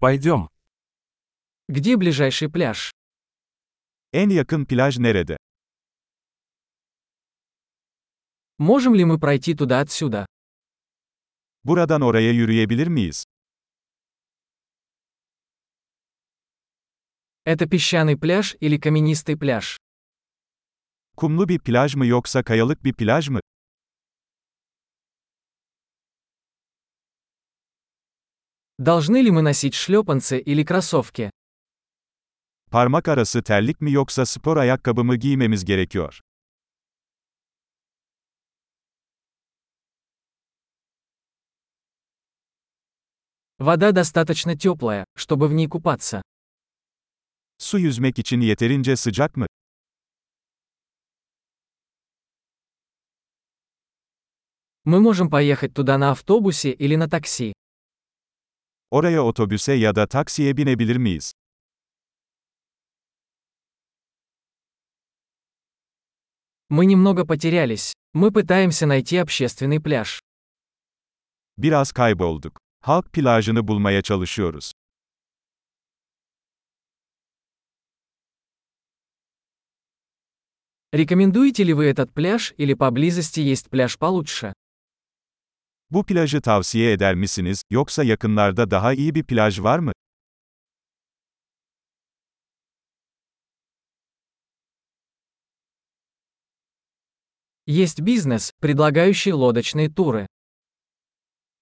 Пойдем. Где ближайший пляж? En yakın plaj nerede? Можем ли мы пройти туда отсюда? Buradan oraya yürüyebilir miyiz? Это песчаный пляж или каменистый пляж? Kumlu bir plaj mı yoksa kayalık bir plaj mı? Должны ли мы носить шлепанцы или кроссовки? Parmak arası terlik mi yoksa spor ayakkabı mı giymemiz gerekiyor? Вода достаточно теплая, чтобы в ней купаться. Su yüzmek için yeterince sıcak mı? Мы можем поехать туда на автобусе или на такси. Oraya otobüse ya da taksiye binebilir miyiz? Мы немного потерялись. Мы пытаемся найти общественный пляж. Biraz kaybolduk. Halk plajını bulmaya çalışıyoruz. Рекомендуете ли вы этот пляж или поблизости есть пляж получше? Bu plajı tavsiye eder misiniz, yoksa yakınlarda daha iyi bir plaj var mı? Есть бизнес, предлагающий лодочные туры.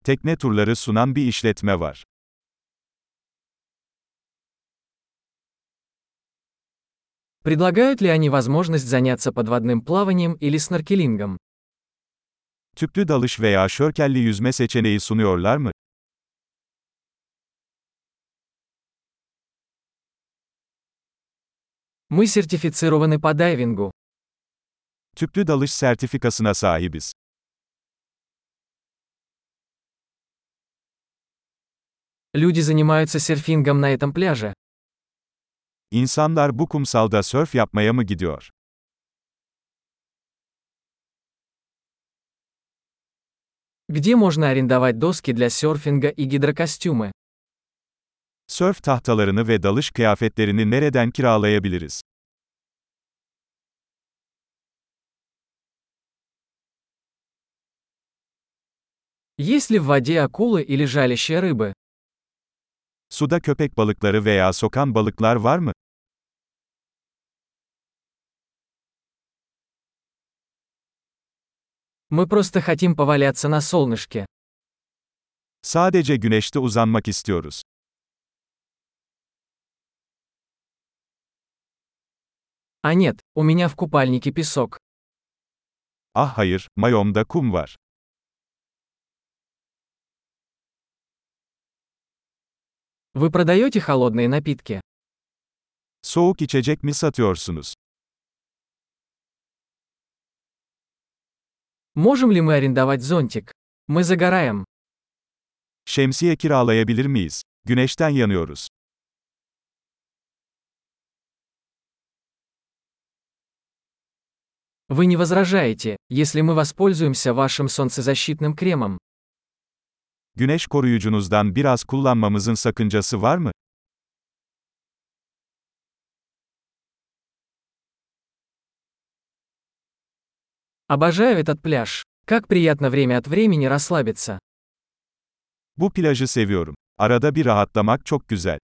Tekne turları sunan bir işletme var. Предлагают ли они возможность заняться подводным плаванием или сноркелингом? Tüplü dalış veya şörkelli yüzme seçeneği sunuyorlar mı? Мы сертифицированы по дайвингу. Tüplü dalış sertifikasına sahibiz. Люди занимаются серфингом на этом пляже. İnsanlar bu kumsalda sörf yapmaya mı gidiyor? Где можно арендовать доски для серфинга и гидрокостюмы? Sörf tahtalarını ve dalış kıyafetlerini nereden kiralayabiliriz? Есть ли в воде акулы или жалящие рыбы? Suda köpek balıkları veya sokan balıklar var mı? Мы просто хотим поваляться на солнышке. Sadece güneşte uzanmak istiyoruz. А нет, у меня в купальнике песок. Ah hayır, mayomda kum var. Вы продаете холодные напитки? Soğuk içecek mi satıyorsunuz? Можем ли мы арендовать зонтик? Мы загораем. Şemsiye kiralayabilir miyiz? Güneşten yanıyoruz. Вы не возражаете, если мы воспользуемся вашим солнцезащитным кремом? Güneş koruyucunuzdan biraz kullanmamızın sakıncası var mı? Обожаю этот пляж. Как приятно время от времени расслабиться. Bu plajı seviyorum. Arada bir rahatlamak çok güzel.